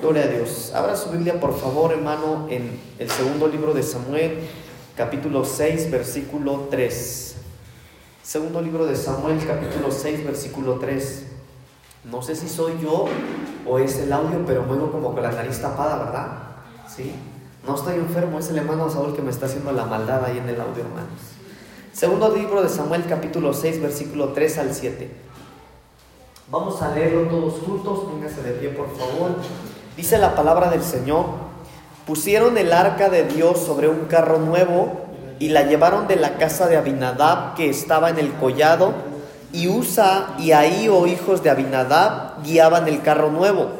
Gloria a Dios. Abra su Biblia, por favor, hermano, en el segundo libro de Samuel, capítulo 6, versículo 3. Segundo libro de Samuel, capítulo 6, versículo 3. No sé si soy yo o es el audio, pero muevo como con la nariz tapada, ¿verdad? Sí. No estoy enfermo, es el hermano Saúl que me está haciendo la maldad ahí en el audio, hermanos. Segundo libro de Samuel, capítulo 6, versículo 3 al 7. Vamos a leerlo todos juntos, póngase de pie, por favor. Dice la palabra del Señor, pusieron el arca de Dios sobre un carro nuevo y la llevaron de la casa de Abinadab que estaba en el collado, y Usa y Ahí, o hijos de Abinadab, guiaban el carro nuevo.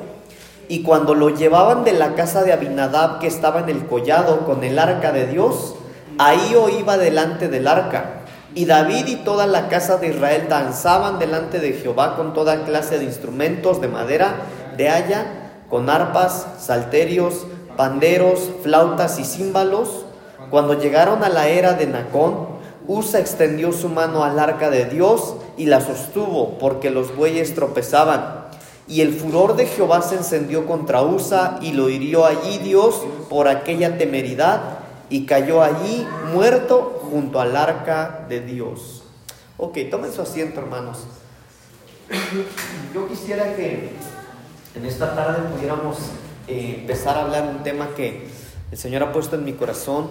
Y cuando lo llevaban de la casa de Abinadab que estaba en el collado con el arca de Dios, Ahí o iba delante del arca. Y David y toda la casa de Israel danzaban delante de Jehová con toda clase de instrumentos de madera, de haya, con arpas, salterios, panderos, flautas y címbalos. Cuando llegaron a la era de Nacón, Usa extendió su mano al arca de Dios y la sostuvo, porque los bueyes tropezaban. Y el furor de Jehová se encendió contra Usa y lo hirió allí Dios por aquella temeridad y cayó allí muerto junto al arca de Dios. Ok, tomen su asiento, hermanos. Yo quisiera que en esta tarde pudiéramos eh, empezar a hablar un tema que el Señor ha puesto en mi corazón,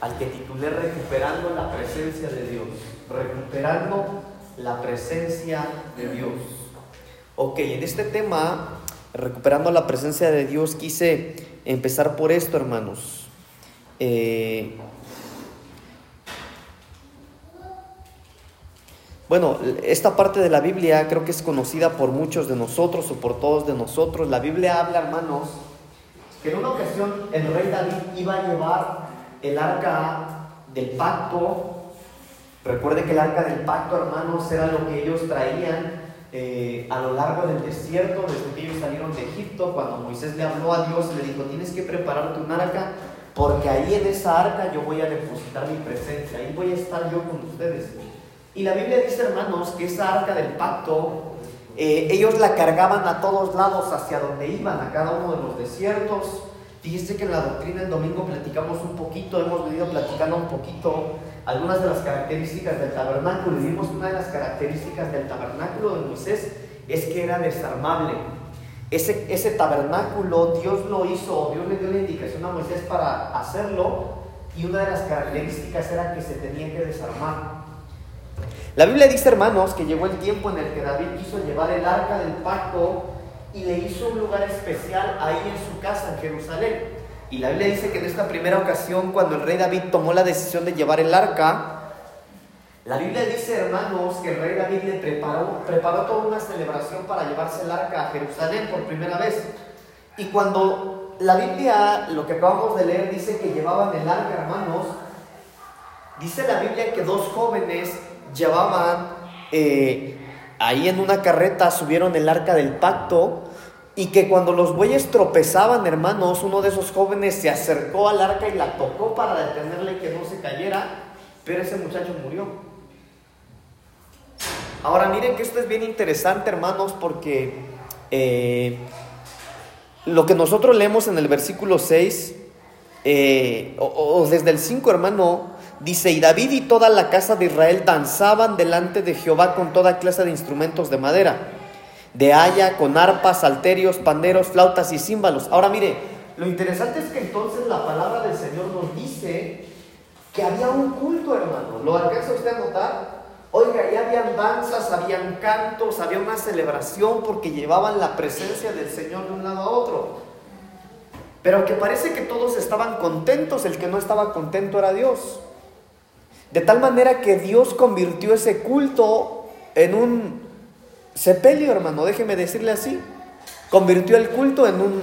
al que titulé Recuperando la presencia de Dios. Recuperando la presencia de Dios. Ok, en este tema, recuperando la presencia de Dios, quise empezar por esto, hermanos. Eh, Bueno, esta parte de la Biblia creo que es conocida por muchos de nosotros o por todos de nosotros. La Biblia habla, hermanos, que en una ocasión el rey David iba a llevar el arca del pacto. Recuerde que el arca del pacto, hermanos, era lo que ellos traían eh, a lo largo del desierto, desde que ellos salieron de Egipto. Cuando Moisés le habló a Dios, le dijo, tienes que prepararte un arca, porque ahí en esa arca yo voy a depositar mi presencia, ahí voy a estar yo con ustedes. Y la Biblia dice, hermanos, que esa arca del pacto, eh, ellos la cargaban a todos lados hacia donde iban, a cada uno de los desiertos. Fíjese que en la doctrina del domingo platicamos un poquito, hemos venido platicando un poquito algunas de las características del tabernáculo. Y vimos que una de las características del tabernáculo de Moisés es que era desarmable. Ese, ese tabernáculo Dios lo hizo, Dios le dio la indicación a Moisés para hacerlo y una de las características era que se tenía que desarmar. La Biblia dice, hermanos, que llegó el tiempo en el que David quiso llevar el arca del pacto y le hizo un lugar especial ahí en su casa, en Jerusalén. Y la Biblia dice que en esta primera ocasión, cuando el rey David tomó la decisión de llevar el arca, la Biblia dice, hermanos, que el rey David le preparó, preparó toda una celebración para llevarse el arca a Jerusalén por primera vez. Y cuando la Biblia, lo que acabamos de leer, dice que llevaban el arca, hermanos, dice la Biblia que dos jóvenes llevaban eh, ahí en una carreta, subieron el arca del pacto y que cuando los bueyes tropezaban, hermanos, uno de esos jóvenes se acercó al arca y la tocó para detenerle que no se cayera, pero ese muchacho murió. Ahora miren que esto es bien interesante, hermanos, porque eh, lo que nosotros leemos en el versículo 6, eh, o desde el 5, hermano, Dice, y David y toda la casa de Israel danzaban delante de Jehová con toda clase de instrumentos de madera, de haya, con arpas, salterios, panderos, flautas y címbalos. Ahora mire, lo interesante es que entonces la palabra del Señor nos dice que había un culto, hermano. ¿Lo alcanza usted a notar? Oiga, ya habían danzas, habían cantos, había una celebración porque llevaban la presencia del Señor de un lado a otro. Pero que parece que todos estaban contentos, el que no estaba contento era Dios. De tal manera que Dios convirtió ese culto en un sepelio, hermano, déjeme decirle así. Convirtió el culto en un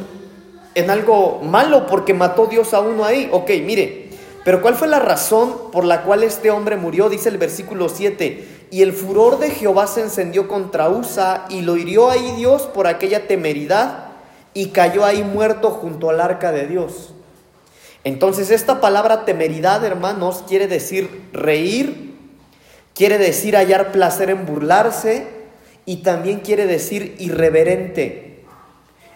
en algo malo porque mató Dios a uno ahí. Ok, mire, pero ¿cuál fue la razón por la cual este hombre murió? Dice el versículo 7. Y el furor de Jehová se encendió contra Usa y lo hirió ahí Dios por aquella temeridad y cayó ahí muerto junto al arca de Dios. Entonces esta palabra temeridad, hermanos, quiere decir reír, quiere decir hallar placer en burlarse y también quiere decir irreverente.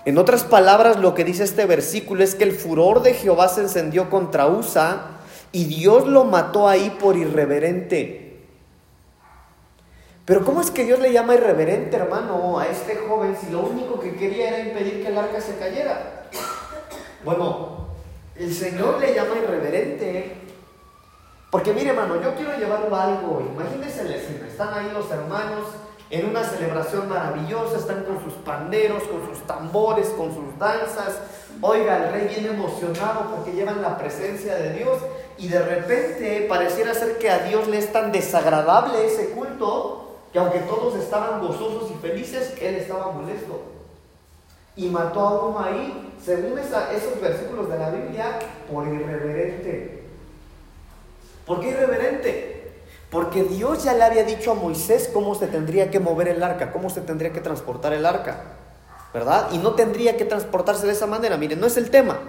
En otras palabras, lo que dice este versículo es que el furor de Jehová se encendió contra Usa y Dios lo mató ahí por irreverente. Pero ¿cómo es que Dios le llama irreverente, hermano, a este joven si lo único que quería era impedir que el arca se cayera? Bueno, el Señor le llama irreverente. Porque mire, hermano, yo quiero llevarlo a algo. Imagínense la escena. Están ahí los hermanos en una celebración maravillosa, están con sus panderos, con sus tambores, con sus danzas. Oiga, el rey viene emocionado porque llevan la presencia de Dios y de repente pareciera ser que a Dios le es tan desagradable ese culto que aunque todos estaban gozosos y felices, él estaba molesto. Y mató a uno ahí, según esos versículos de la Biblia, por irreverente. ¿Por qué irreverente? Porque Dios ya le había dicho a Moisés cómo se tendría que mover el arca, cómo se tendría que transportar el arca, ¿verdad? Y no tendría que transportarse de esa manera, miren, no es el tema.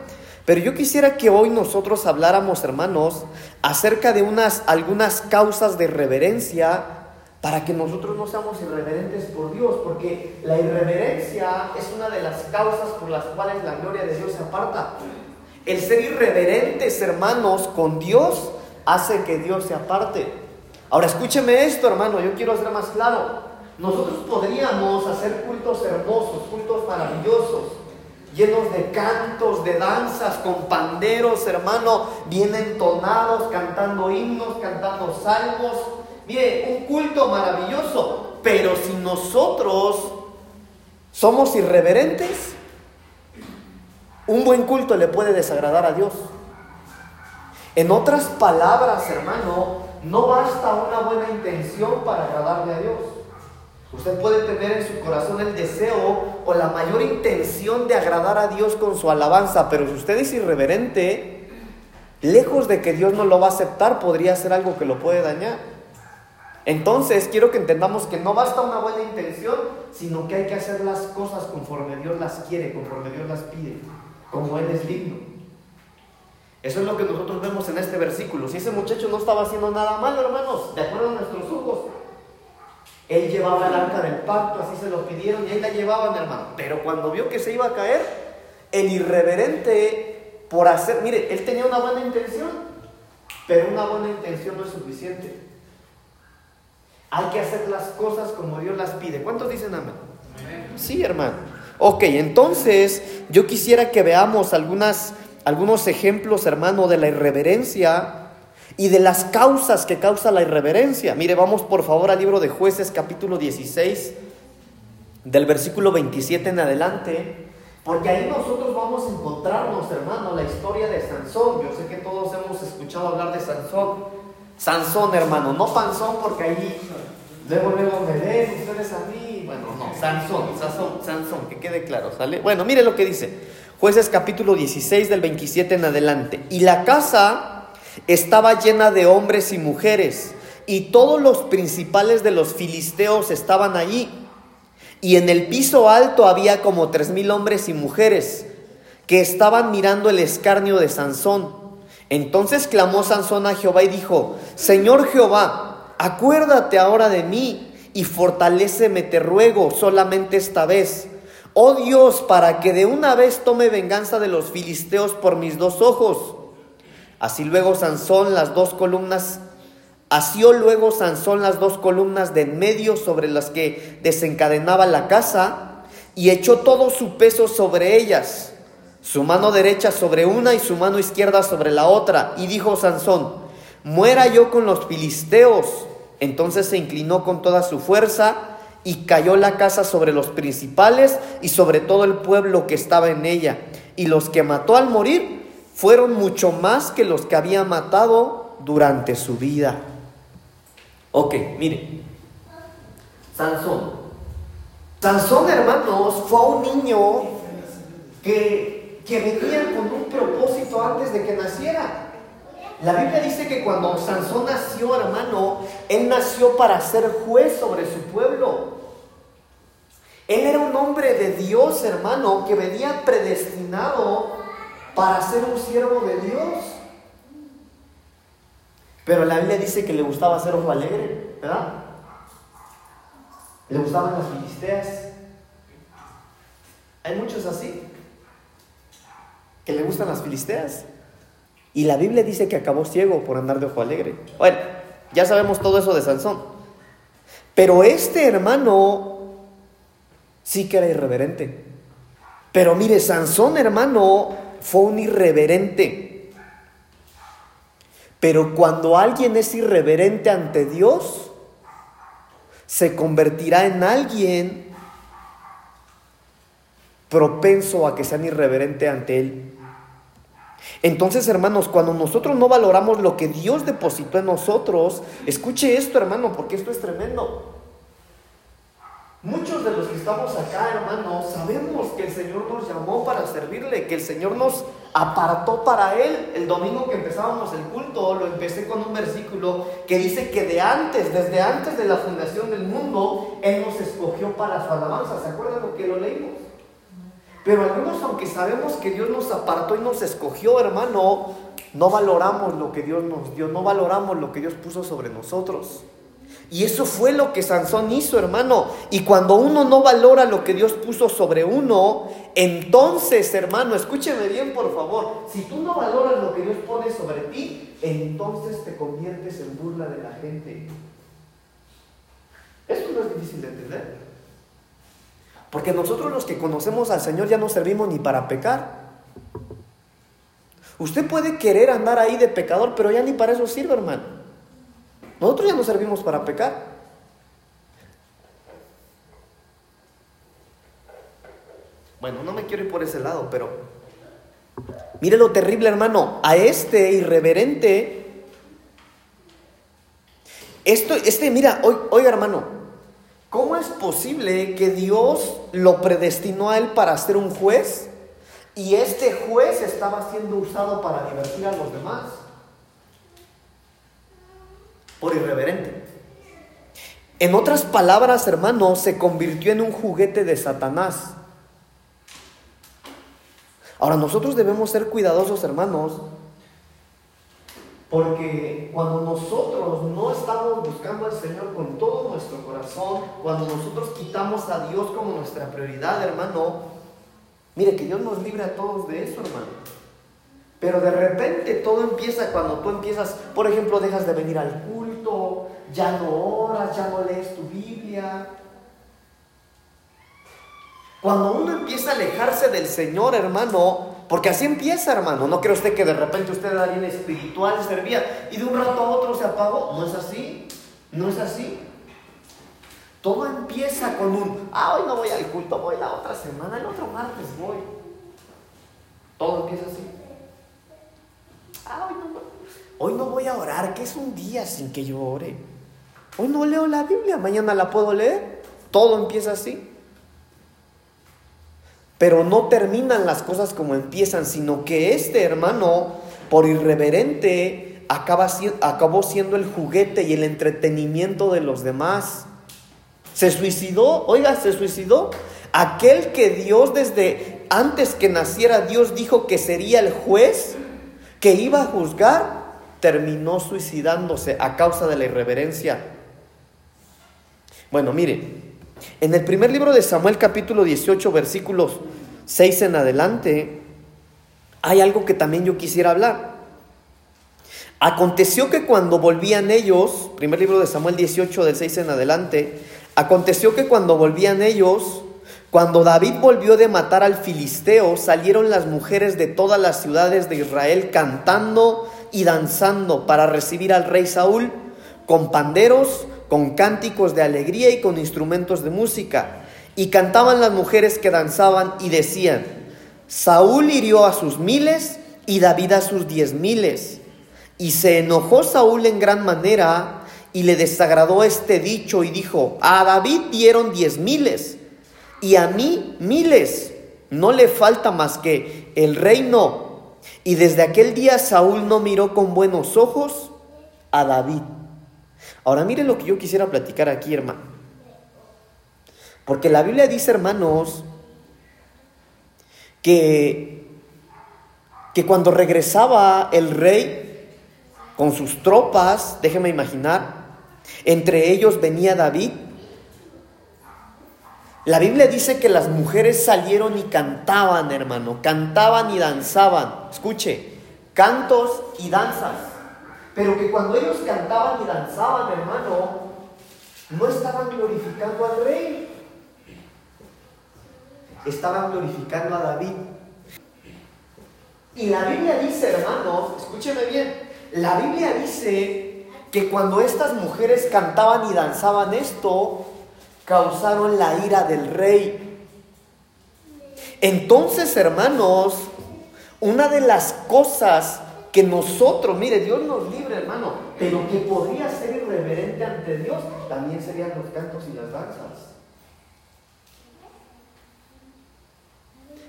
Pero yo quisiera que hoy nosotros habláramos, hermanos, acerca de unas, algunas causas de reverencia para que nosotros no seamos irreverentes por Dios, porque la irreverencia es una de las causas por las cuales la gloria de Dios se aparta. El ser irreverentes, hermanos, con Dios hace que Dios se aparte. Ahora escúcheme esto, hermano, yo quiero ser más claro. Nosotros podríamos hacer cultos hermosos, cultos maravillosos, llenos de cantos, de danzas, con panderos, hermano, bien entonados, cantando himnos, cantando salmos. Mire, un culto maravilloso, pero si nosotros somos irreverentes, un buen culto le puede desagradar a Dios. En otras palabras, hermano, no basta una buena intención para agradarle a Dios. Usted puede tener en su corazón el deseo o la mayor intención de agradar a Dios con su alabanza, pero si usted es irreverente, lejos de que Dios no lo va a aceptar, podría ser algo que lo puede dañar. Entonces, quiero que entendamos que no basta una buena intención, sino que hay que hacer las cosas conforme Dios las quiere, conforme Dios las pide, como Él es digno. Eso es lo que nosotros vemos en este versículo. Si ese muchacho no estaba haciendo nada malo, hermanos, de acuerdo a nuestros ojos, él llevaba el arca del pacto, así se lo pidieron y ahí la llevaban, hermano. Pero cuando vio que se iba a caer, el irreverente, por hacer, mire, él tenía una buena intención, pero una buena intención no es suficiente. Hay que hacer las cosas como Dios las pide. ¿Cuántos dicen amén? Sí, hermano. Ok, entonces yo quisiera que veamos algunas algunos ejemplos, hermano, de la irreverencia y de las causas que causa la irreverencia. Mire, vamos por favor al libro de jueces capítulo 16, del versículo 27 en adelante, porque ahí nosotros vamos a encontrarnos, hermano, la historia de Sansón. Yo sé que todos hemos escuchado hablar de Sansón. Sansón, hermano, no Panzón, porque ahí luego, luego me ven ustedes a mí. Bueno, no, Sansón, Sansón, Sansón, que quede claro, ¿sale? Bueno, mire lo que dice. Jueces capítulo 16 del 27 en adelante. Y la casa estaba llena de hombres y mujeres, y todos los principales de los filisteos estaban allí. Y en el piso alto había como tres mil hombres y mujeres que estaban mirando el escarnio de Sansón. Entonces clamó Sansón a Jehová y dijo, Señor Jehová, acuérdate ahora de mí y fortaléceme, te ruego, solamente esta vez Oh Dios, para que de una vez tome venganza de los filisteos por mis dos ojos. Así luego Sansón las dos columnas, asió luego Sansón las dos columnas de en medio sobre las que desencadenaba la casa y echó todo su peso sobre ellas, su mano derecha sobre una y su mano izquierda sobre la otra. Y dijo Sansón, muera yo con los filisteos. Entonces se inclinó con toda su fuerza y cayó la casa sobre los principales y sobre todo el pueblo que estaba en ella. Y los que mató al morir fueron mucho más que los que había matado durante su vida. Ok, mire. Sansón. Sansón, hermanos, fue un niño que, que venía con un propósito antes de que naciera. La Biblia dice que cuando Sansón nació, hermano, él nació para ser juez sobre su pueblo. Él era un hombre de Dios, hermano, que venía predestinado para ser un siervo de Dios. Pero la Biblia dice que le gustaba ser ojo alegre, ¿verdad? Le gustaban las filisteas. Hay muchos así, que le gustan las filisteas. Y la Biblia dice que acabó ciego por andar de ojo alegre. Bueno, ya sabemos todo eso de Sansón. Pero este hermano sí que era irreverente. Pero mire, Sansón hermano fue un irreverente. Pero cuando alguien es irreverente ante Dios, se convertirá en alguien propenso a que sean irreverente ante Él. Entonces, hermanos, cuando nosotros no valoramos lo que Dios depositó en nosotros, escuche esto, hermano, porque esto es tremendo. Muchos de los que estamos acá, hermanos, sabemos que el Señor nos llamó para servirle, que el Señor nos apartó para Él. El domingo que empezábamos el culto, lo empecé con un versículo que dice que de antes, desde antes de la fundación del mundo, Él nos escogió para su alabanza. ¿Se acuerdan lo que lo leímos? Pero algunos, aunque sabemos que Dios nos apartó y nos escogió, hermano, no valoramos lo que Dios nos dio, no valoramos lo que Dios puso sobre nosotros. Y eso fue lo que Sansón hizo, hermano. Y cuando uno no valora lo que Dios puso sobre uno, entonces, hermano, escúcheme bien, por favor. Si tú no valoras lo que Dios pone sobre ti, entonces te conviertes en burla de la gente. Eso no es difícil de entender. Porque nosotros los que conocemos al Señor ya no servimos ni para pecar. Usted puede querer andar ahí de pecador, pero ya ni para eso sirve, hermano. Nosotros ya no servimos para pecar. Bueno, no me quiero ir por ese lado, pero mire lo terrible, hermano. A este irreverente, esto, este, mira, oiga, hermano, ¿Cómo es posible que Dios lo predestinó a él para ser un juez y este juez estaba siendo usado para divertir a los demás? Por irreverente. En otras palabras, hermano, se convirtió en un juguete de Satanás. Ahora, nosotros debemos ser cuidadosos, hermanos, porque cuando nosotros no estamos buscando al Señor con todo nuestro corazón, cuando nosotros quitamos a Dios como nuestra prioridad, hermano, mire que Dios nos libre a todos de eso, hermano. Pero de repente todo empieza cuando tú empiezas, por ejemplo, dejas de venir al culto, ya no oras, ya no lees tu Biblia. Cuando uno empieza a alejarse del Señor, hermano, porque así empieza, hermano. No cree usted que de repente usted era alguien espiritual, servía y de un rato a otro se apagó. No es así. No es así. Todo empieza con un, ah, hoy no voy al culto, voy la otra semana, el otro martes voy. Todo empieza así. Ah, hoy no, hoy no voy a orar, que es un día sin que yo ore. Hoy no leo la Biblia, mañana la puedo leer. Todo empieza así. Pero no terminan las cosas como empiezan, sino que este hermano, por irreverente, acaba, acabó siendo el juguete y el entretenimiento de los demás. Se suicidó, oiga, se suicidó. Aquel que Dios desde antes que naciera, Dios dijo que sería el juez, que iba a juzgar, terminó suicidándose a causa de la irreverencia. Bueno, mire, en el primer libro de Samuel capítulo 18 versículos 6 en adelante, hay algo que también yo quisiera hablar. Aconteció que cuando volvían ellos, primer libro de Samuel 18 del 6 en adelante, aconteció que cuando volvían ellos, cuando David volvió de matar al filisteo, salieron las mujeres de todas las ciudades de Israel cantando y danzando para recibir al rey Saúl con panderos, con cánticos de alegría y con instrumentos de música. Y cantaban las mujeres que danzaban y decían, Saúl hirió a sus miles y David a sus diez miles. Y se enojó Saúl en gran manera y le desagradó este dicho y dijo, a David dieron diez miles y a mí miles. No le falta más que el reino. Y desde aquel día Saúl no miró con buenos ojos a David. Ahora mire lo que yo quisiera platicar aquí, hermano. Porque la Biblia dice, hermanos, que, que cuando regresaba el rey con sus tropas, déjeme imaginar, entre ellos venía David, La Biblia dice que las mujeres salieron y cantaban, hermano, cantaban y danzaban. Escuche, cantos y danzas. Pero que cuando ellos cantaban y danzaban, hermano, no estaban glorificando al rey. Estaban glorificando a David. Y la Biblia dice, hermanos, escúcheme bien, la Biblia dice que cuando estas mujeres cantaban y danzaban esto, causaron la ira del rey. Entonces, hermanos, una de las cosas que nosotros, mire, Dios nos libre, hermano, pero que podría ser irreverente ante Dios, también serían los cantos y las danzas.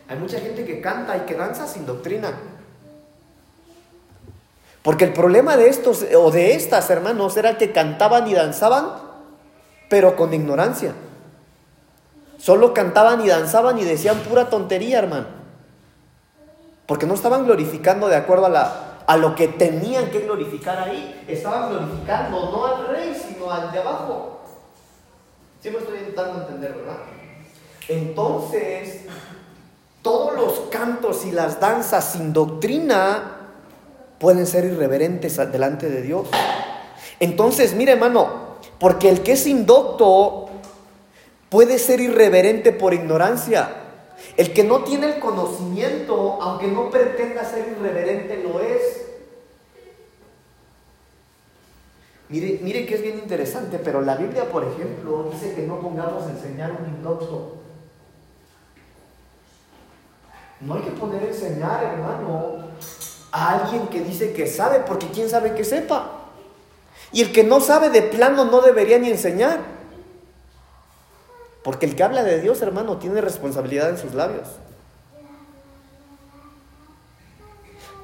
Hay mucha gente que canta y que danza sin doctrina. Porque el problema de estos o de estas hermanos era que cantaban y danzaban, pero con ignorancia. Solo cantaban y danzaban y decían pura tontería, hermano. Porque no estaban glorificando de acuerdo a, la, a lo que tenían que glorificar ahí. Estaban glorificando no al rey, sino al de abajo. Sí me estoy intentando entender, ¿verdad? Entonces, todos los cantos y las danzas sin doctrina pueden ser irreverentes delante de Dios. Entonces, mire hermano, porque el que es indocto puede ser irreverente por ignorancia. El que no tiene el conocimiento, aunque no pretenda ser irreverente, lo es. Mire, mire que es bien interesante, pero la Biblia, por ejemplo, dice que no pongamos a enseñar un indocto. No hay que poner a enseñar, hermano, a alguien que dice que sabe, porque quién sabe que sepa. Y el que no sabe de plano no debería ni enseñar. Porque el que habla de Dios, hermano, tiene responsabilidad en sus labios.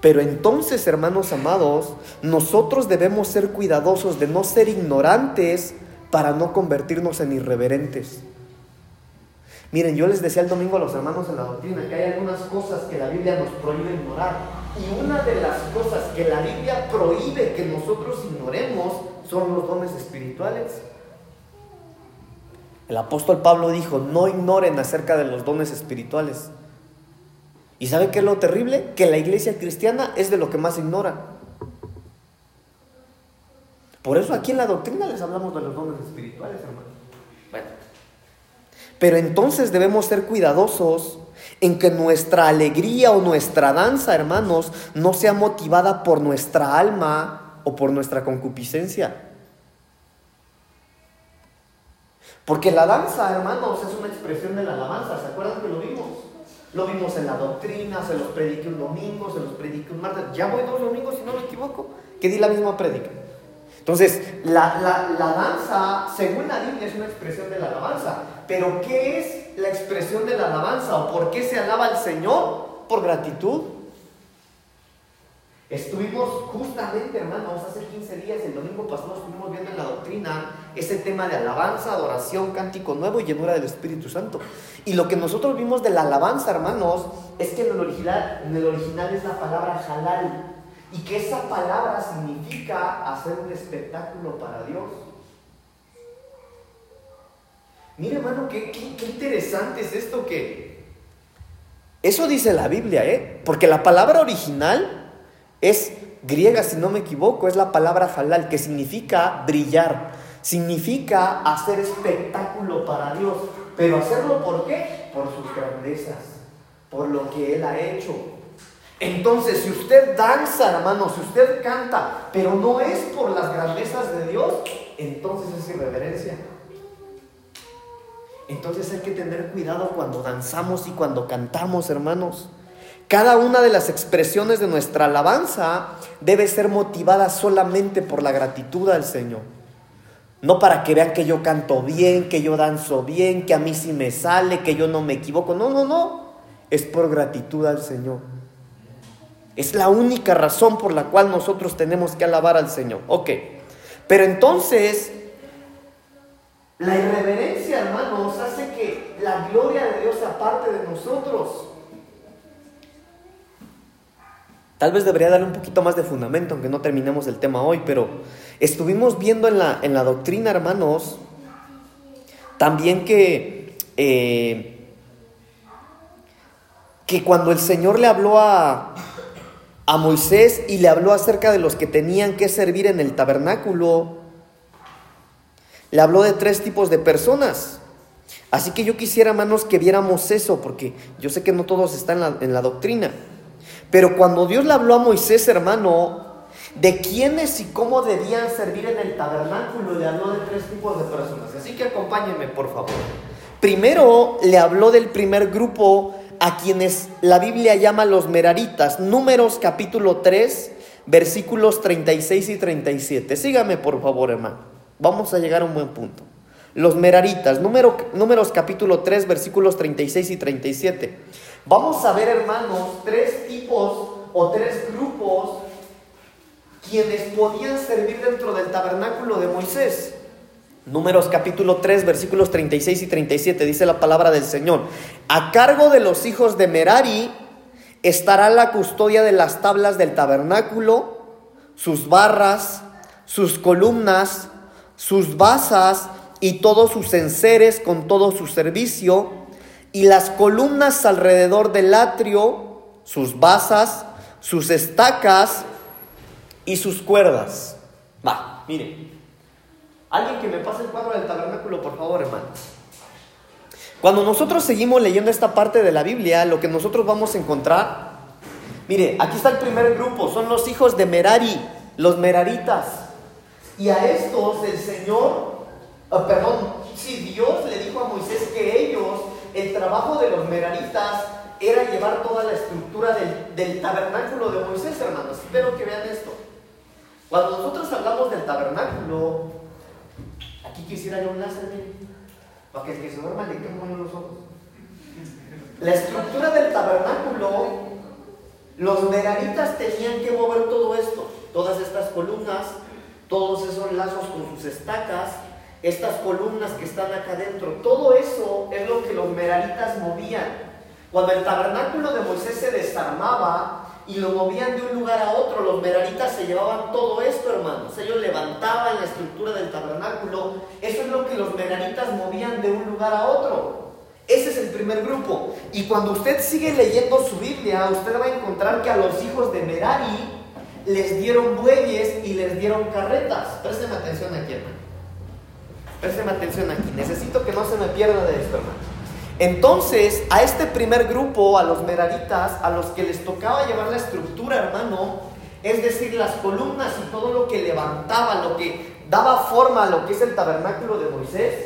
Pero entonces, hermanos amados, nosotros debemos ser cuidadosos de no ser ignorantes para no convertirnos en irreverentes. Miren, yo les decía el domingo a los hermanos en la doctrina que hay algunas cosas que la Biblia nos prohíbe ignorar. Y una de las cosas que la Biblia prohíbe que nosotros ignoremos son los dones espirituales. El apóstol Pablo dijo, no ignoren acerca de los dones espirituales. ¿Y sabe qué es lo terrible? Que la iglesia cristiana es de lo que más ignora. Por eso aquí en la doctrina les hablamos de los dones espirituales, hermano. Bueno. Pero entonces debemos ser cuidadosos en que nuestra alegría o nuestra danza, hermanos, no sea motivada por nuestra alma o por nuestra concupiscencia. Porque la danza, hermanos, es una expresión de la alabanza. ¿Se acuerdan que lo vimos? Lo vimos en la doctrina, se los prediqué un domingo, se los prediqué un martes. Ya voy dos domingos, si no me equivoco, que di la misma prédica. Entonces, la, la, danza, según la Biblia, es una expresión de la alabanza. Pero, ¿qué es la expresión de la alabanza? ¿O por qué se alaba al Señor? Por gratitud. Estuvimos justamente, hermanos, hace 15 días, el domingo pasado, estuvimos viendo en la doctrina ese tema de alabanza, adoración, cántico nuevo y llenura del Espíritu Santo. Y lo que nosotros vimos de la alabanza, hermanos, es que en el original, en el original es la palabra halal y que esa palabra significa hacer un espectáculo para Dios. Mire, hermano, qué, qué, interesante es esto que... Eso dice la Biblia, ¿eh? Porque la palabra original es griega, si no me equivoco, es la palabra halal, que significa brillar, significa hacer espectáculo para Dios. Pero hacerlo por qué? Por sus grandezas, por lo que Él ha hecho, entonces, si usted danza, hermano, si usted canta, pero no es por las grandezas de Dios, entonces es irreverencia. Entonces hay que tener cuidado cuando danzamos y cuando cantamos, hermanos. Cada una de las expresiones de nuestra alabanza debe ser motivada solamente por la gratitud al Señor. No para que vean que yo canto bien, que yo danzo bien, que a mí sí me sale, que yo no me equivoco. No, no, no. Es por gratitud al Señor. Es la única razón por la cual nosotros tenemos que alabar al Señor. Ok. Pero entonces, la irreverencia, hermanos, hace que la gloria de Dios aparte de nosotros. Tal vez debería darle un poquito más de fundamento, aunque no terminemos el tema hoy, pero estuvimos viendo en la, en la doctrina, hermanos, también que eh, que cuando el Señor le habló a, a Moisés y le habló acerca de los que tenían que servir en el tabernáculo, le habló de tres tipos de personas. Así que yo quisiera, hermanos, que viéramos eso, porque yo sé que no todos están en la, en la doctrina. Pero cuando Dios le habló a Moisés, hermano, de quiénes y cómo debían servir en el tabernáculo, le habló de tres tipos de personas. Así que acompáñenme, por favor. Primero le habló del primer grupo a quienes la Biblia llama los meraritas. Números capítulo 3, versículos 36 y 37. Sígame, por favor, hermano. Vamos a llegar a un buen punto. Los meraritas, número, números capítulo 3, versículos 36 y 37. Vamos a ver, hermanos, tres tipos o tres grupos quienes podían servir dentro del tabernáculo de Moisés. Números capítulo 3, versículos 36 y 37, dice la palabra del Señor. A cargo de los hijos de Merari estará la custodia de las tablas del tabernáculo, sus barras, sus columnas, sus basas y todos sus enseres con todo su servicio, y las columnas alrededor del atrio, sus basas, sus estacas y sus cuerdas. Va, mire. Alguien que me pase el cuadro del tabernáculo, por favor, hermano. Cuando nosotros seguimos leyendo esta parte de la Biblia, lo que nosotros vamos a encontrar, mire, aquí está el primer grupo, son los hijos de Merari, los meraritas. Y a estos el Señor, ah, perdón, si Dios le dijo a Moisés que ellos, el trabajo de los meraritas era llevar toda la estructura del, del tabernáculo de Moisés, hermanos. Espero que vean esto. Cuando nosotros hablamos del tabernáculo, aquí quisiera yo un láser, para que el que se duerma le queden los ojos. La estructura del tabernáculo, los meraritas tenían que mover todo esto, todas estas columnas, todos esos lazos con sus estacas, estas columnas que están acá adentro, todo eso es lo que los meraritas movían. Cuando el tabernáculo de Moisés se desarmaba, y lo movían de un lugar a otro. Los meraritas se llevaban todo esto, hermanos. Ellos levantaban la estructura del tabernáculo. Eso es lo que los meraritas movían de un lugar a otro. Ese es el primer grupo. Y cuando usted sigue leyendo su Biblia, usted va a encontrar que a los hijos de Merari les dieron bueyes y les dieron carretas. Présteme atención aquí, hermano. Présteme atención aquí. Necesito que no se me pierda de esto, hermano. Entonces, a este primer grupo, a los meraritas, a los que les tocaba llevar la estructura, hermano, es decir, las columnas y todo lo que levantaba, lo que daba forma a lo que es el tabernáculo de Moisés,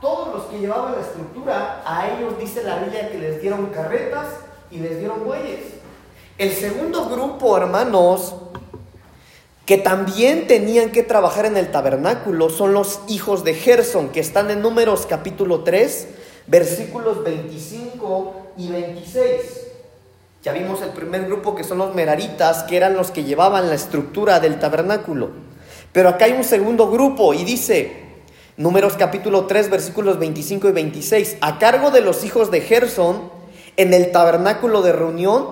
todos los que llevaban la estructura, a ellos dice la Biblia que les dieron carretas y les dieron bueyes. El segundo grupo, hermanos, que también tenían que trabajar en el tabernáculo son los hijos de Gerson, que están en Números capítulo 3, versículos 25 y 26. Ya vimos el primer grupo que son los meraritas, que eran los que llevaban la estructura del tabernáculo. Pero acá hay un segundo grupo y dice, Números capítulo 3, versículos 25 y 26, a cargo de los hijos de Gerson, en el tabernáculo de reunión,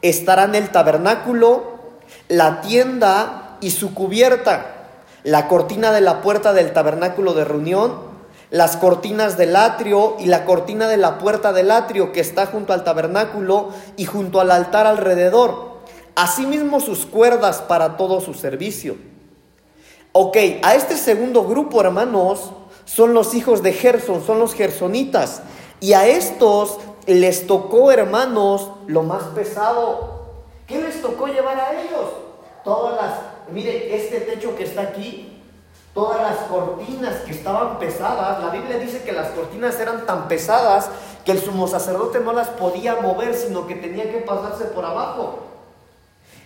estarán el tabernáculo, la tienda y su cubierta, la cortina de la puerta del tabernáculo de reunión, las cortinas del atrio y la cortina de la puerta del atrio que está junto al tabernáculo y junto al altar alrededor. Asimismo sus cuerdas para todo su servicio. Ok, a este segundo grupo, hermanos, son los hijos de Gerson, son los gersonitas. Y a estos les tocó, hermanos, lo más pesado. ¿Qué les tocó llevar a ellos? Todas las Mire, este techo que está aquí, todas las cortinas que estaban pesadas, la Biblia dice que las cortinas eran tan pesadas que el sumo sacerdote no las podía mover, sino que tenía que pasarse por abajo.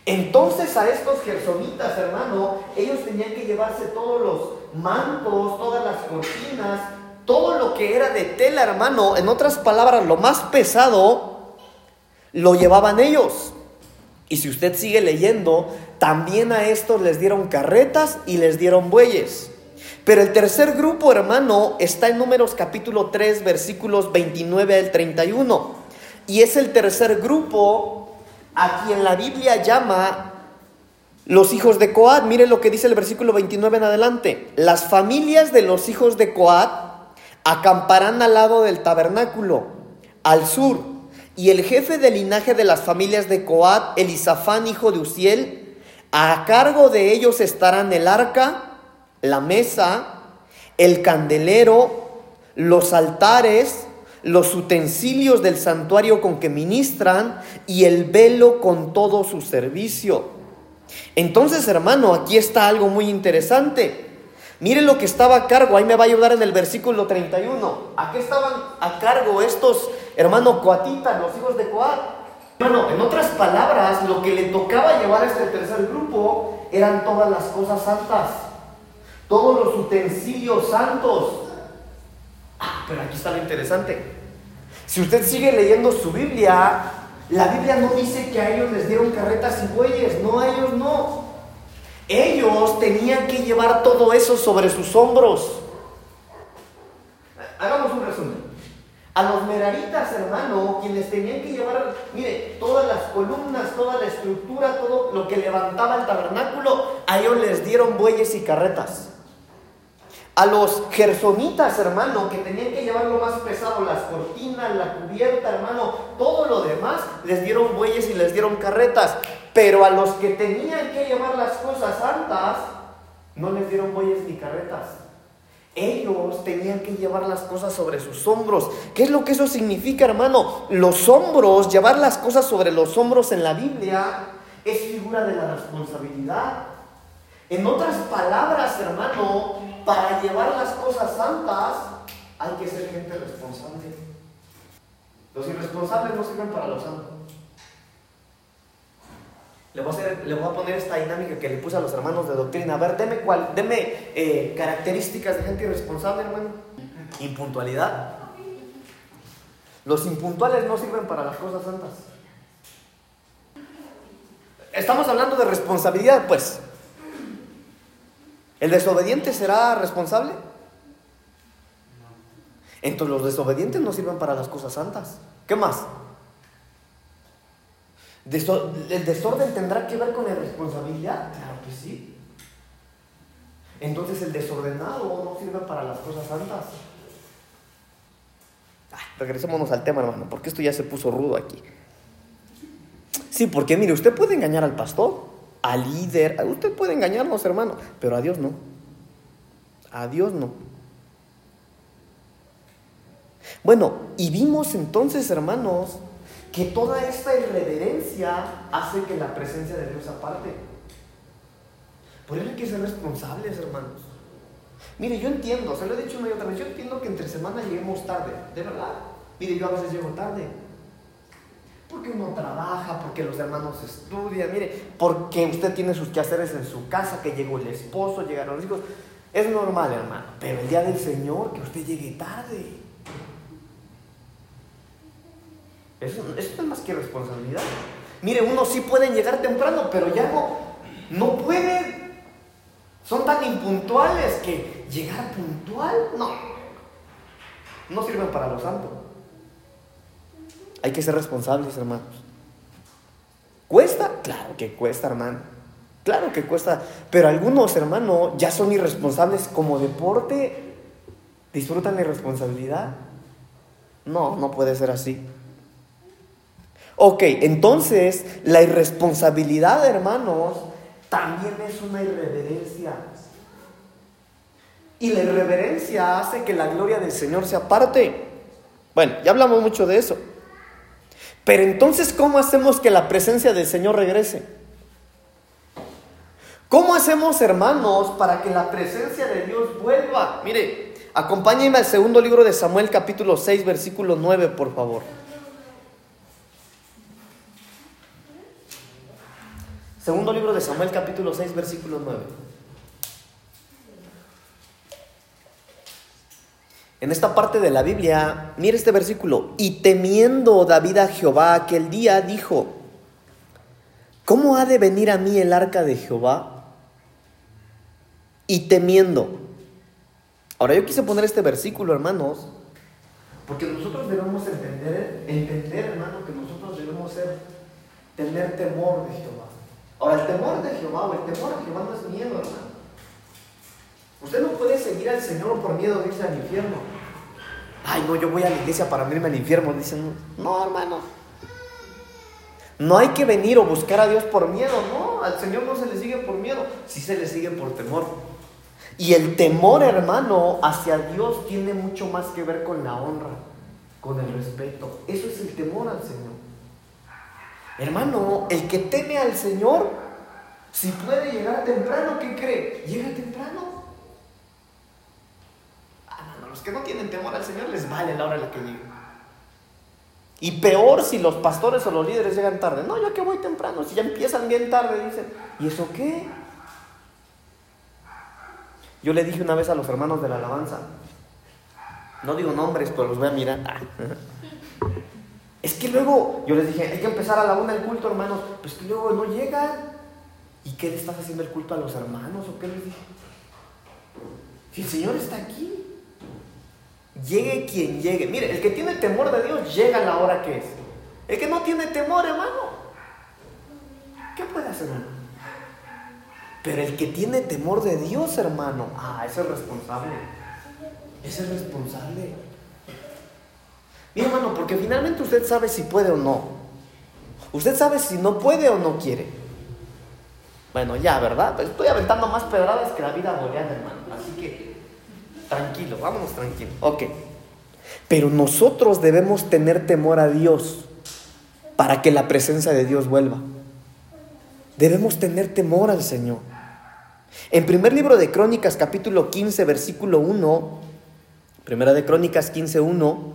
Entonces a estos gersonitas, hermano, ellos tenían que llevarse todos los mantos, todas las cortinas, todo lo que era de tela, hermano, en otras palabras, lo más pesado, lo llevaban ellos. Y si usted sigue leyendo, también a estos les dieron carretas y les dieron bueyes. Pero el tercer grupo, hermano, está en Números capítulo 3, versículos 29 al 31. Y es el tercer grupo a quien la Biblia llama los hijos de Coat. Mire lo que dice el versículo 29 en adelante. Las familias de los hijos de Coat, acamparán al lado del tabernáculo, al sur, y el jefe del linaje de las familias de Coat, Elisafán, hijo de Uziel, a cargo de ellos estarán el arca, la mesa, el candelero, los altares, los utensilios del santuario con que ministran y el velo con todo su servicio. Entonces, hermano, aquí está algo muy interesante. Miren lo que estaba a cargo, ahí me va a ayudar en el versículo 31. ¿A qué estaban a cargo estos, hermano, coatitas, los hijos de Coat? Bueno, en otras palabras, lo que le tocaba llevar a este tercer grupo eran todas las cosas santas, todos los utensilios santos. Ah, pero aquí está lo interesante. Si usted sigue leyendo su Biblia, la Biblia no dice que a ellos les dieron carretas y bueyes, no, a ellos no. Ellos tenían que llevar todo eso sobre sus hombros. Hagamos un resumen. A los meraritas, hermano, quienes tenían que llevar, mire, todas las columnas, toda la estructura, todo lo que levantaba el tabernáculo, a ellos les dieron bueyes y carretas. A los gersonitas, hermano, que tenían que llevar lo más pesado, las cortinas, la cubierta, hermano, todo lo demás, les dieron bueyes y les dieron carretas. Pero a los que tenían que llevar las cosas santas, no les dieron bueyes ni carretas. Ellos tenían que llevar las cosas sobre sus hombros. ¿Qué es lo que eso significa, hermano? Los hombros, llevar las cosas sobre los hombros en la Biblia es figura de la responsabilidad. En otras palabras, hermano, para llevar las cosas santas hay que ser gente responsable. Los irresponsables no sirven para los santos. Le voy, a poner esta dinámica que le puse a los hermanos de doctrina. A ver, deme, cuál, deme eh, características de gente irresponsable, hermano. Impuntualidad. Los impuntuales no sirven para las cosas santas. Estamos hablando de responsabilidad, pues. ¿El desobediente será responsable? Entonces los desobedientes no sirven para las cosas santas. ¿Qué más? ¿El desorden tendrá que ver con la responsabilidad? Claro que sí. Entonces el desordenado no sirve para las cosas santas. regresémonos al tema, hermano, porque esto ya se puso rudo aquí. Sí, porque mire, usted puede engañar al pastor, al líder. Usted puede engañarnos, hermano, pero a Dios no. A Dios no. Bueno, y vimos entonces, hermanos, que toda esta irreverencia hace que la presencia de Dios aparte. Por eso hay que ser responsables, hermanos. Mire, yo entiendo, se lo he dicho una y otra vez, yo entiendo que entre semana lleguemos tarde, de verdad. Mire, yo a veces llego tarde. Porque uno trabaja, porque los hermanos estudian, mire, porque usted tiene sus quehaceres en su casa, que llegó el esposo, llegaron los hijos. Es normal, hermano, pero el día del Señor, que usted llegue tarde. Eso, eso es más que responsabilidad. Mire, uno sí puede llegar temprano, pero ya no, no puede. Son tan impuntuales que llegar puntual, no. No sirven para los santos. Hay que ser responsables, hermanos. ¿Cuesta? Claro que cuesta, hermano. Claro que cuesta. Pero algunos, hermano, ya son irresponsables como deporte. ¿Disfrutan la irresponsabilidad? No, no puede ser así. Ok, entonces la irresponsabilidad, hermanos, también es una irreverencia. Y la irreverencia hace que la gloria del Señor se aparte. Bueno, ya hablamos mucho de eso. Pero entonces, ¿cómo hacemos que la presencia del Señor regrese? ¿Cómo hacemos, hermanos, para que la presencia de Dios vuelva? Mire, acompáñenme al segundo libro de Samuel, capítulo 6, versículo 9, por favor. Segundo libro de Samuel, capítulo 6, versículo 9. En esta parte de la Biblia, mire este versículo, y temiendo David a Jehová aquel día, dijo, ¿cómo ha de venir a mí el arca de Jehová? Y temiendo. Ahora yo quise poner este versículo, hermanos, porque nosotros debemos entender, entender, hermano, que nosotros debemos ser, tener temor de Jehová. Ahora, el temor de Jehová o el temor a Jehová no es miedo, hermano. Usted no puede seguir al Señor por miedo de al infierno. Ay, no, yo voy a la iglesia para irme al infierno. Dicen, no, hermano. No hay que venir o buscar a Dios por miedo, no. Al Señor no se le sigue por miedo, sí se le sigue por temor. Y el temor, hermano, hacia Dios tiene mucho más que ver con la honra, con el respeto. Eso es el temor al Señor. Hermano, el que teme al Señor, si puede llegar temprano, ¿qué cree? Llega temprano. Ah, los que no tienen temor al Señor les vale la hora en la que lleguen. Y peor si los pastores o los líderes llegan tarde. No, yo que voy temprano. Si ya empiezan bien tarde, dicen, ¿y eso qué? Yo le dije una vez a los hermanos de la alabanza, no digo nombres, pero los voy a mirar. Es que luego, yo les dije, hay que empezar a la una el culto, hermanos. Pues que luego no llegan. ¿Y qué le estás haciendo el culto a los hermanos? ¿O qué les dije? Si el Señor está aquí, llegue quien llegue. Mire, el que tiene temor de Dios llega a la hora que es. El que no tiene temor, hermano, ¿qué puede hacer, hermano? Pero el que tiene temor de Dios, hermano, ah, es responsable. Ese es responsable. Mi hermano, porque finalmente usted sabe si puede o no. Usted sabe si no puede o no quiere. Bueno, ya, ¿verdad? Pues estoy aventando más pedradas que la vida boreana, hermano. Así que, tranquilo, vámonos tranquilo. Ok. Pero nosotros debemos tener temor a Dios para que la presencia de Dios vuelva. Debemos tener temor al Señor. En primer libro de Crónicas, capítulo 15, versículo 1, primera de Crónicas 15, 1,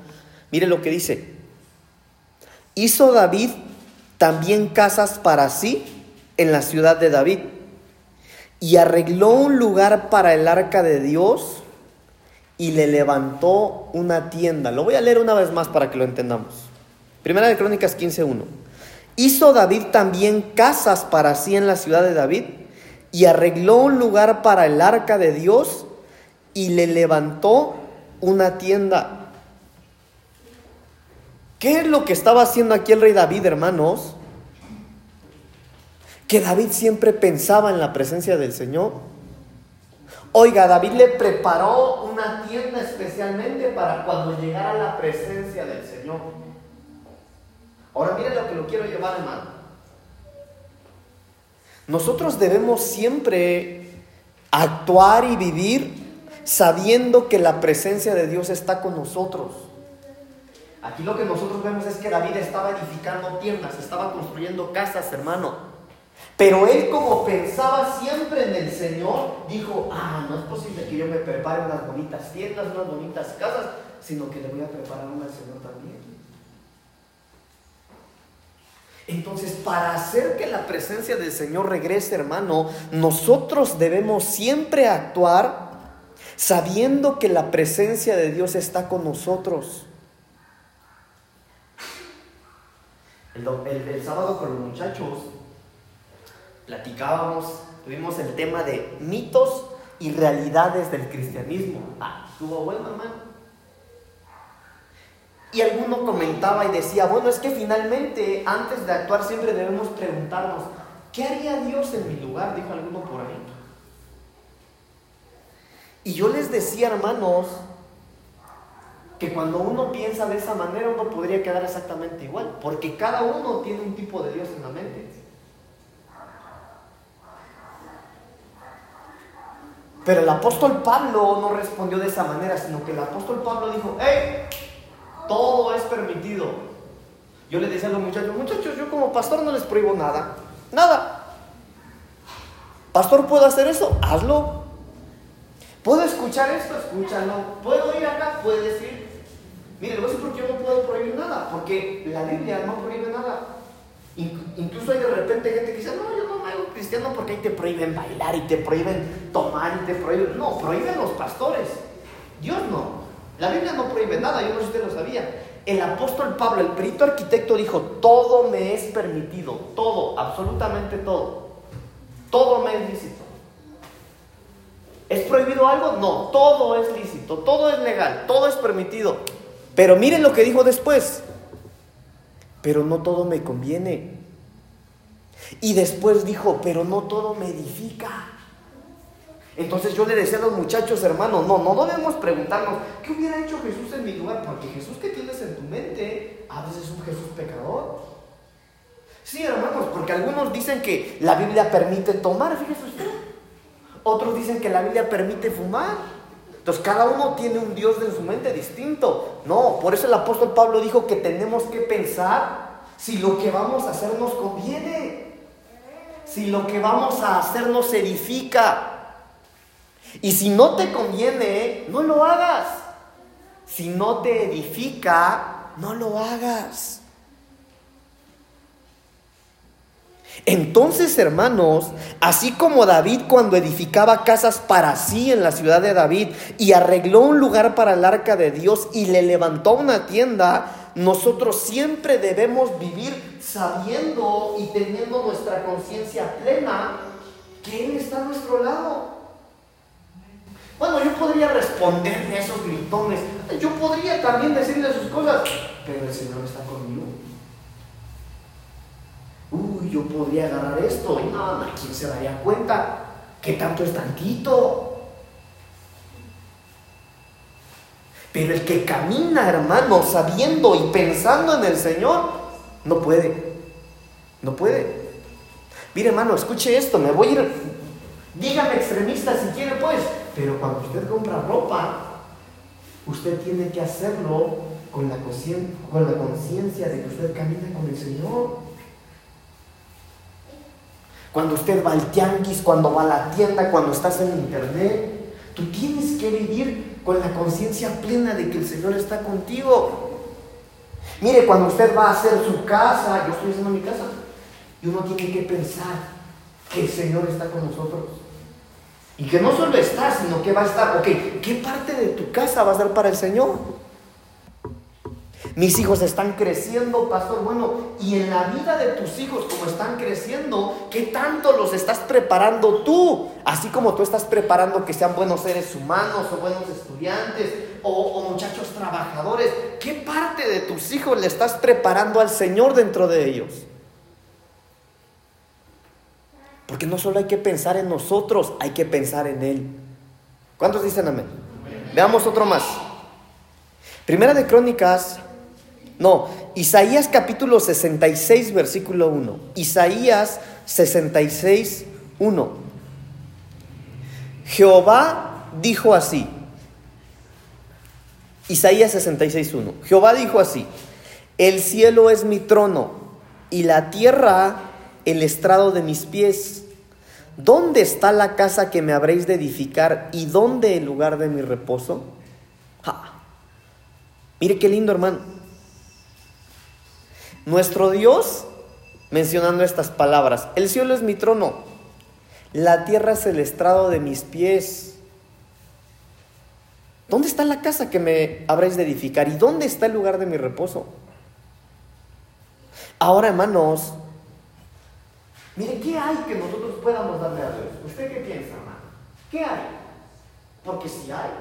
Mire lo que dice. Hizo David también casas para sí en la ciudad de David y arregló un lugar para el arca de Dios y le levantó una tienda. Lo voy a leer una vez más para que lo entendamos. Primera de Crónicas 15.1. Hizo David también casas para sí en la ciudad de David y arregló un lugar para el arca de Dios y le levantó una tienda. ¿Qué es lo que estaba haciendo aquí el rey David, hermanos? Que David siempre pensaba en la presencia del Señor. Oiga, David le preparó una tienda especialmente para cuando llegara la presencia del Señor. Ahora miren lo que lo quiero llevar, hermano. Nosotros debemos siempre actuar y vivir sabiendo que la presencia de Dios está con nosotros. Aquí lo que nosotros vemos es que David estaba edificando tiendas, estaba construyendo casas, hermano. Pero él como pensaba siempre en el Señor, dijo, ah, no es posible que yo me prepare unas bonitas tiendas, unas bonitas casas, sino que le voy a preparar una al Señor también. Entonces, para hacer que la presencia del Señor regrese, hermano, nosotros debemos siempre actuar sabiendo que la presencia de Dios está con nosotros. El, sábado con los muchachos platicábamos, tuvimos el tema de mitos y realidades del cristianismo. Ah, estuvo bueno, hermano. Y alguno comentaba y decía, bueno, es que finalmente antes de actuar siempre debemos preguntarnos, ¿qué haría Dios en mi lugar? Dijo alguno por ahí. Y yo les decía, hermanos, que cuando uno piensa de esa manera uno podría quedar exactamente igual, porque cada uno tiene un tipo de Dios en la mente. Pero el apóstol Pablo no respondió de esa manera, sino que el apóstol Pablo dijo, ¡hey! Todo es permitido. Yo le decía a los muchachos, muchachos, yo como pastor no les prohíbo nada, nada. Pastor, ¿puedo hacer eso? Hazlo. ¿Puedo escuchar esto? Escúchalo. ¿Puedo ir acá? Puedes ir. Mire, le voy a decir porque yo no puedo prohibir nada, porque la Biblia no prohíbe nada. Incluso hay de repente gente que dice, no, yo no me hago cristiano porque ahí te prohíben bailar y te prohíben tomar y te prohíben. No, prohíben los pastores. Dios no. La Biblia no prohíbe nada, yo no sé si usted lo sabía. El apóstol Pablo, el perito arquitecto, dijo, todo me es permitido, todo, absolutamente todo. Todo me es lícito. ¿Es prohibido algo? No, todo es lícito, todo es legal, todo es permitido. Pero miren lo que dijo después. Pero no todo me conviene. Y después dijo, pero no todo me edifica. Entonces yo le decía a los muchachos, hermanos, no, no debemos preguntarnos, ¿qué hubiera hecho Jesús en mi lugar? Porque Jesús que tienes en tu mente, a veces es un Jesús pecador. Sí, hermanos, porque algunos dicen que la Biblia permite tomar, fíjese usted. Otros dicen que la Biblia permite fumar. Entonces cada uno tiene un Dios en su mente distinto. No, por eso el apóstol Pablo dijo que tenemos que pensar si lo que vamos a hacer nos conviene, si lo que vamos a hacer nos edifica. Y si no te conviene, no lo hagas. Si no te edifica, no lo hagas. Entonces, hermanos, así como David cuando edificaba casas para sí en la ciudad de David y arregló un lugar para el arca de Dios y le levantó una tienda, nosotros siempre debemos vivir sabiendo y teniendo nuestra conciencia plena que Él está a nuestro lado. Bueno, yo podría responderle a esos gritones, yo podría también decirle sus cosas, pero el Señor está conmigo. Uy, yo podría agarrar esto, y no, ¿quién se daría cuenta? ¿Qué tanto es tantito? Pero el que camina, hermano, sabiendo y pensando en el Señor, no puede. No puede. Mire, hermano, escuche esto, me voy a ir. Dígame extremista si quiere, pues. Pero cuando usted compra ropa, usted tiene que hacerlo con la conciencia de que usted camina con el Señor. Cuando usted va al tianguis, cuando va a la tienda, cuando estás en internet, tú tienes que vivir con la conciencia plena de que el Señor está contigo. Mire, cuando usted va a hacer su casa, yo estoy haciendo mi casa, y uno tiene que pensar que el Señor está con nosotros. Y que no solo está, sino que va a estar, ok, ¿qué parte de tu casa va a ser para el Señor? Mis hijos están creciendo, pastor. Bueno, y en la vida de tus hijos, como están creciendo, ¿qué tanto los estás preparando tú? Así como tú estás preparando que sean buenos seres humanos o buenos estudiantes o, muchachos trabajadores. ¿Qué parte de tus hijos le estás preparando al Señor dentro de ellos? Porque no solo hay que pensar en nosotros, hay que pensar en Él. ¿Cuántos dicen amén? Veamos otro más. Primera de Crónicas, no, Isaías capítulo 66, versículo 1. Isaías 66, 1. Jehová dijo así. Isaías 66, 1. Jehová dijo así. El cielo es mi trono y la tierra el estrado de mis pies. ¿Dónde está la casa que me habréis de edificar y dónde el lugar de mi reposo? Mire qué lindo, hermano. Nuestro Dios, mencionando estas palabras, el cielo es mi trono, la tierra es el estrado de mis pies. ¿Dónde está la casa que me habréis de edificar? ¿Y dónde está el lugar de mi reposo? Ahora, hermanos, Mire, ¿qué hay que nosotros podamos darle a Dios? ¿Usted qué piensa, hermano? ¿Qué hay? Porque si hay.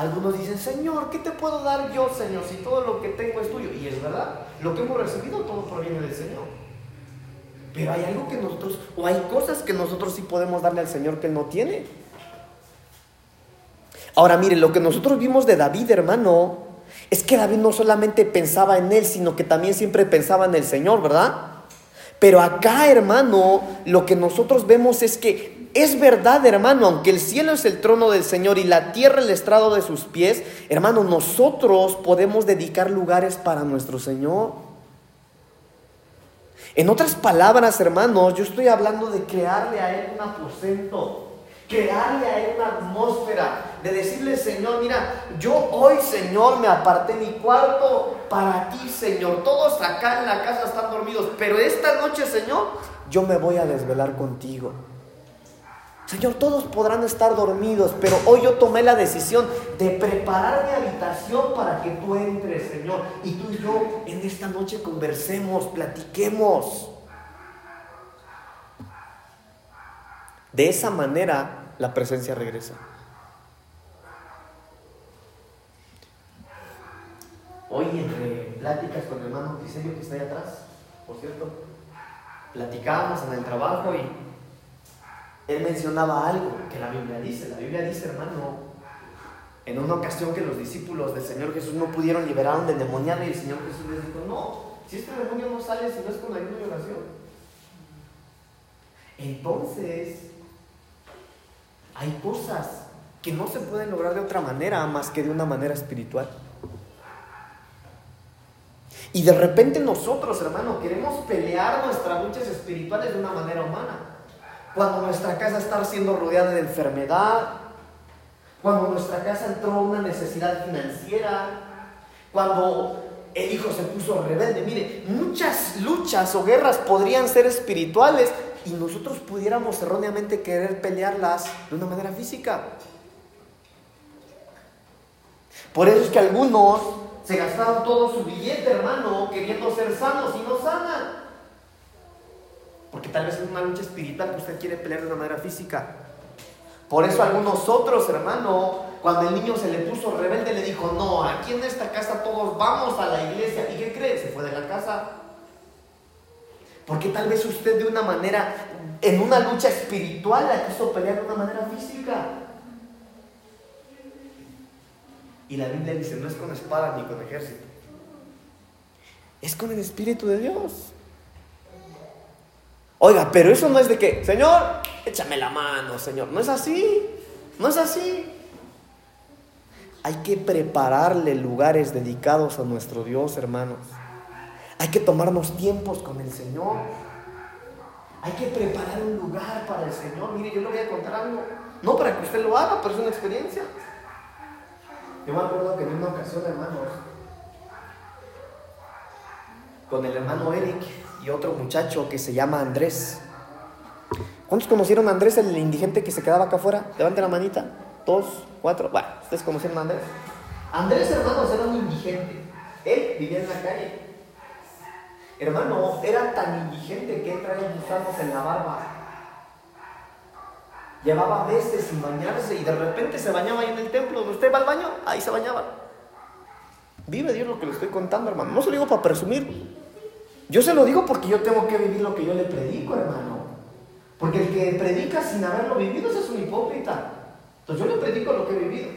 Algunos dicen, Señor, ¿qué te puedo dar yo, Señor, si todo lo que tengo es tuyo? Y es verdad, lo que hemos recibido todo proviene del Señor. Pero hay algo que nosotros, o hay cosas que nosotros sí podemos darle al Señor que Él no tiene. Ahora mire, lo que nosotros vimos de David, hermano, es que David no solamente pensaba en él, sino que también siempre pensaba en el Señor, ¿verdad? Pero acá, hermano, lo que nosotros vemos es que es verdad, hermano, aunque el cielo es el trono del Señor y la tierra el estrado de sus pies, hermano, nosotros podemos dedicar lugares para nuestro Señor. En otras palabras, hermanos, yo estoy hablando de crearle a Él un aposento crearle a él una atmósfera, de decirle, Señor, mira, yo hoy, Señor, me aparté mi cuarto para ti, Señor. Todos acá en la casa están dormidos, pero esta noche, Señor, yo me voy a desvelar contigo. Señor, todos podrán estar dormidos, pero hoy yo tomé la decisión de preparar mi habitación para que tú entres, Señor. Y tú y yo en esta noche conversemos, platiquemos. De esa manera la presencia regresa. Hoy entre pláticas con el hermano Criselio que está ahí atrás, por cierto, platicábamos en el trabajo y él mencionaba algo que la Biblia dice. La Biblia dice, hermano, en una ocasión que los discípulos del Señor Jesús no pudieron liberar a un endemoniado y el Señor Jesús les dijo, no, si este demonio no sale si no es con ayuno y oración. Entonces, hay cosas que no se pueden lograr de otra manera más que de una manera espiritual. Y de repente nosotros, hermano, queremos pelear nuestras luchas espirituales de una manera humana. Cuando nuestra casa está siendo rodeada de enfermedad, cuando nuestra casa entró una necesidad financiera, cuando el hijo se puso rebelde. Mire, muchas luchas o guerras podrían ser espirituales y nosotros pudiéramos erróneamente querer pelearlas de una manera física. Por eso es que algunos se gastaron todo su billete, hermano, queriendo ser sanos y no sanan. Porque tal vez es una lucha espiritual que usted quiere pelear de una manera física. Por eso algunos otros, hermano, cuando el niño se le puso rebelde, le dijo, no, aquí en esta casa todos vamos a la iglesia. ¿Y qué cree? Se fue de la casa. Porque tal vez usted de una manera, en una lucha espiritual, la quiso pelear de una manera física. Y la Biblia dice, no es con espada ni con ejército. Es con el Espíritu de Dios. Oiga, pero eso no es de que, Señor, échame la mano, Señor. No es así. No es así. Hay que prepararle lugares dedicados a nuestro Dios, hermanos. Hay que tomarnos tiempos con el Señor. Hay que preparar un lugar para el Señor. Mire, yo le voy a contar algo. No para que usted lo haga, pero es una experiencia. Yo me acuerdo que en una ocasión, hermanos, con el hermano Eric y otro muchacho que se llama Andrés. ¿Cuántos conocieron a Andrés, el indigente que se quedaba acá afuera? Levante la manita. Dos, cuatro. Bueno, ¿ustedes conocieron a Andrés? Andrés, hermanos, era un indigente. Él vivía en la calle. Hermano, era tan indigente que él traía gusanos en la barba. Llevaba meses sin bañarse y de repente se bañaba ahí en el templo. Usted va al baño, ahí se bañaba. Vive Dios lo que le estoy contando, hermano. No se lo digo para presumir. Yo se lo digo porque yo tengo que vivir lo que yo le predico, hermano. Porque el que predica sin haberlo vivido es un hipócrita. Entonces yo le predico lo que he vivido.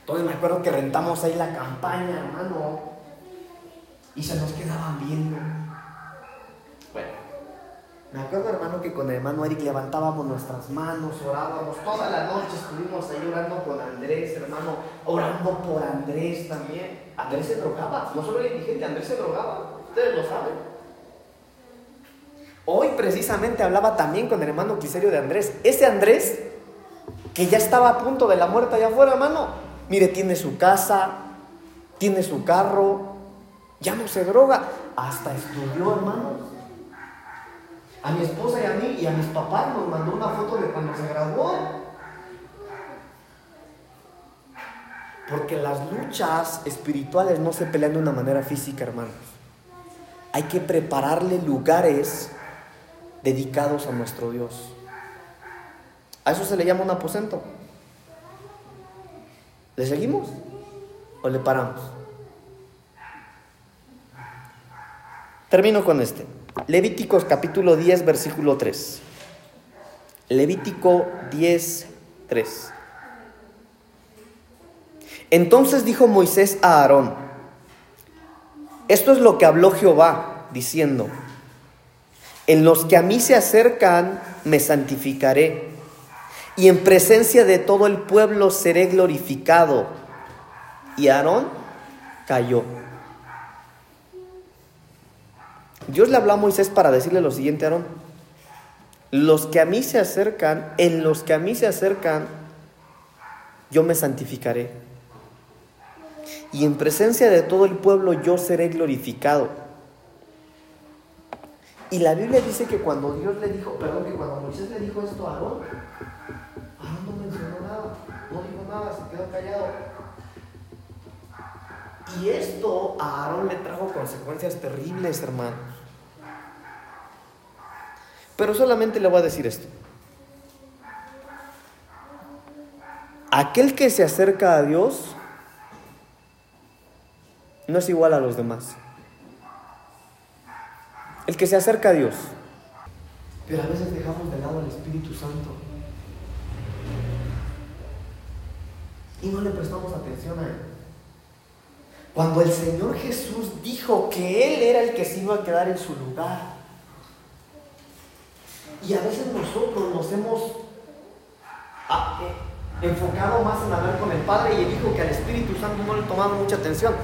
Entonces me acuerdo que rentamos ahí la campaña, hermano. Y se nos quedaban viendo. Bueno, me acuerdo, hermano, que con el hermano Eric levantábamos nuestras manos, orábamos. Toda la noche estuvimos ahí orando con Andrés, hermano, orando por Andrés también. Andrés se drogaba, no solo era indigente, Andrés se drogaba. Ustedes lo saben. Hoy precisamente hablaba también con el hermano Quiserio de Andrés. Ese Andrés, que ya estaba a punto de la muerte allá afuera, hermano. Mire, tiene su casa, tiene su carro, ya no se droga. Hasta estudió, hermano. A mi esposa y a mí y a mis papás nos mandó una foto de cuando se graduó. Porque las luchas espirituales no se pelean de una manera física, hermanos hay que prepararle lugares dedicados a nuestro Dios. A eso se le llama un aposento. ¿Le seguimos o le paramos? Termino con este. Levíticos capítulo 10, versículo 3. Levítico 10, 3. Entonces dijo Moisés a Aarón, esto es lo que habló Jehová, diciendo, en los que a mí se acercan, me santificaré, y en presencia de todo el pueblo seré glorificado. Y Aarón cayó. Dios le habló a Moisés para decirle lo siguiente, Aarón, los que a mí se acercan, en los que a mí se acercan, yo me santificaré y en presencia de todo el pueblo yo seré glorificado. Y la Biblia dice que cuando Dios le dijo, perdón, que cuando Moisés le dijo esto a Aarón, Aarón no mencionó nada, no dijo nada, se quedó callado. Y esto a Aarón le trajo consecuencias terribles, hermanos. Pero solamente le voy a decir esto. Aquel que se acerca a Dios no es igual a los demás. el que se acerca a Dios. Pero a veces dejamos de lado al Espíritu Santo. Y no le prestamos atención a Él. Cuando el Señor Jesús dijo que Él era el que se iba a quedar en su lugar. Y a veces nosotros nos hemos ah, eh, enfocado más en hablar con el Padre y el Hijo que al Espíritu Santo no le tomamos mucha atención.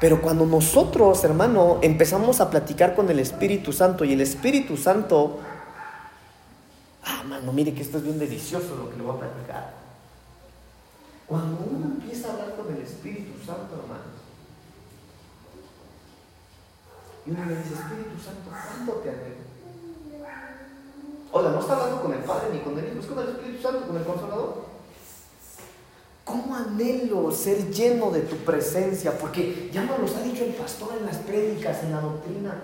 Pero cuando nosotros, hermano, empezamos a platicar con el Espíritu Santo y el Espíritu Santo, ah, mano, mire que esto es bien delicioso lo que le voy a platicar. Cuando uno empieza a hablar con el Espíritu Santo, hermano, y uno le dice, Espíritu Santo, ¿cuánto te anhelo? Hola, no está hablando con el Padre ni con el Hijo, es con el Espíritu Santo, con el Consolador. ¿Cómo anhelo ser lleno de tu presencia? Porque ya nos los ha dicho el pastor en las prédicas, en la doctrina.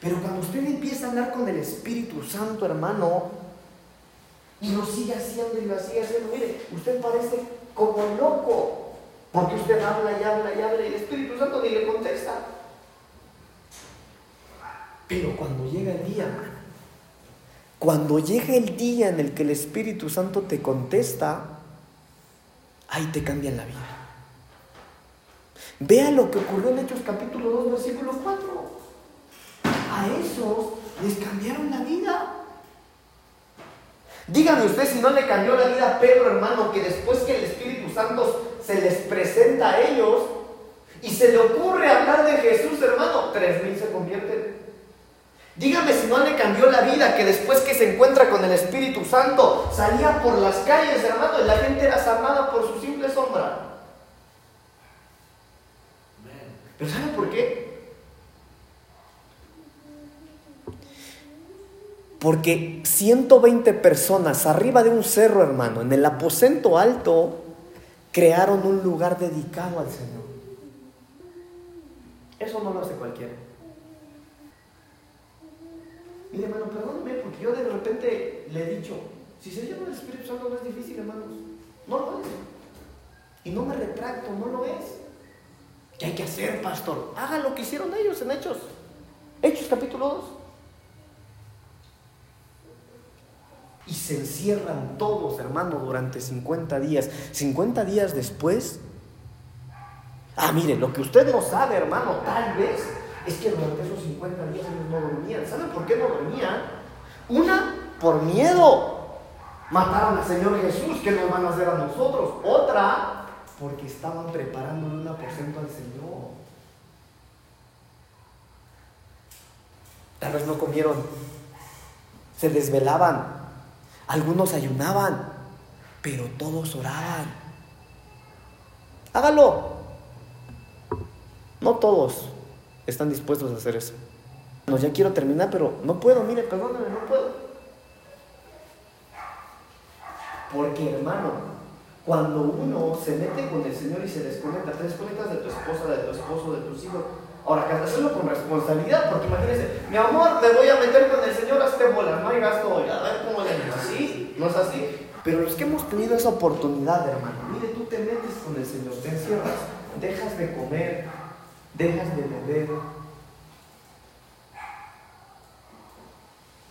Pero cuando usted empieza a hablar con el Espíritu Santo, hermano, y lo sigue haciendo y lo sigue haciendo, mire, usted parece como loco. Porque usted habla y habla y habla y el Espíritu Santo ni le contesta. Pero cuando llega el día, cuando llega el día en el que el Espíritu Santo te contesta, ahí te cambian la vida. Vea lo que ocurrió en Hechos capítulo 2, versículo 4. A esos les cambiaron la vida. Dígame usted si no le cambió la vida a Pedro, hermano, que después que el Espíritu Santo se les presenta a ellos y se le ocurre hablar de Jesús, hermano, tres mil se convierten. Dígame si no le cambió la vida que después que se encuentra con el Espíritu Santo salía por las calles, hermano, y la gente era salvada por su simple sombra. Pero ¿sabe por qué? Porque 120 personas arriba de un cerro, hermano, en el aposento alto, crearon un lugar dedicado al Señor. Eso no lo hace cualquiera. Mire, hermano, perdóneme, porque yo de repente le he dicho, si se llama el Espíritu Santo no es difícil, hermanos. No lo es. Y no me retracto, no lo es. ¿Qué hay que hacer, pastor? Haga lo que hicieron ellos en Hechos. Hechos capítulo 2. Y se encierran todos, hermano, durante 50 días. 50 días después. Ah, mire, lo que usted no sabe, hermano, tal vez es que durante esos 50 días ellos no dormían. ¿Saben por qué no dormían? Una, por miedo. Mataron al Señor Jesús, ¿qué nos van a hacer a nosotros? Otra, porque estaban preparando un aposento al Señor. Tal vez no comieron, se desvelaban, algunos ayunaban, pero todos oraban. Hágalo. No todos, están dispuestos a hacer eso. No, ya quiero terminar, pero no puedo, mire, perdóname, no puedo. Porque, hermano, cuando uno se mete con el Señor y se desconecta, te desconectas de tu esposa, de tu esposo, de tus hijos. Ahora, hacerlo con responsabilidad, porque imagínense, mi amor, me voy a meter con el Señor, hazte bolas, no hay gasto hoy, a ver cómo le ¿Así? ¿No es así? Pero los que hemos tenido esa oportunidad, hermano, mire, tú te metes con el Señor, te encierras, dejas de comer, dejas de beber.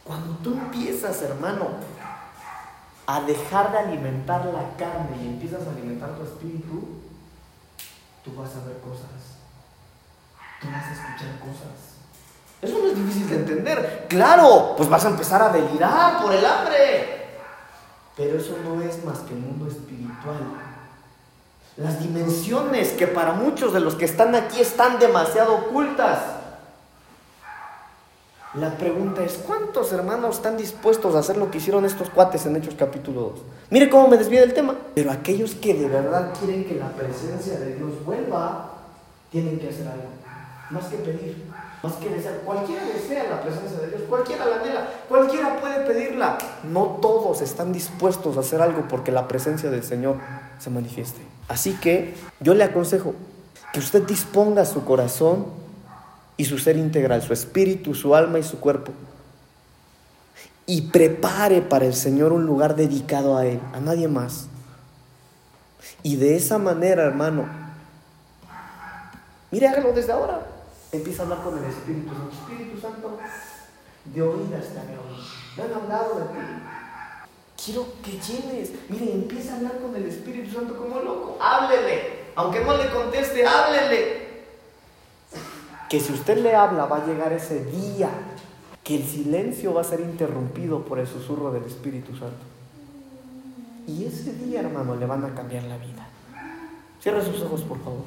Cuando tú empiezas, hermano, a dejar de alimentar la carne y empiezas a alimentar tu espíritu, tú vas a ver cosas. Tú vas a escuchar cosas. Eso no es difícil de entender. Claro, pues vas a empezar a delirar por el hambre. Pero eso no es más que mundo espiritual las dimensiones que para muchos de los que están aquí están demasiado ocultas. La pregunta es, ¿cuántos hermanos están dispuestos a hacer lo que hicieron estos cuates en Hechos capítulo 2? Mire cómo me desvía del tema. Pero aquellos que de verdad quieren que la presencia de Dios vuelva, tienen que hacer algo. Más que pedir, más que desear. Cualquiera desea la presencia de Dios, cualquiera la anhela, cualquiera puede pedirla. No todos están dispuestos a hacer algo porque la presencia del Señor se manifieste. Así que yo le aconsejo que usted disponga su corazón y su ser integral, su espíritu, su alma y su cuerpo. Y prepare para el Señor un lugar dedicado a Él, a nadie más. Y de esa manera, hermano, mire, hágalo desde ahora. Empieza a hablar con el Espíritu Santo. Espíritu Santo, de oídas te oído. Me han hablado de ti. Quiero que llenes. Mire, empieza a hablar con el Espíritu Santo como loco. Háblele. Aunque no le conteste, háblele. Que si usted le habla, va a llegar ese día que el silencio va a ser interrumpido por el susurro del Espíritu Santo. Y ese día, hermano, le van a cambiar la vida. Cierre sus ojos, por favor.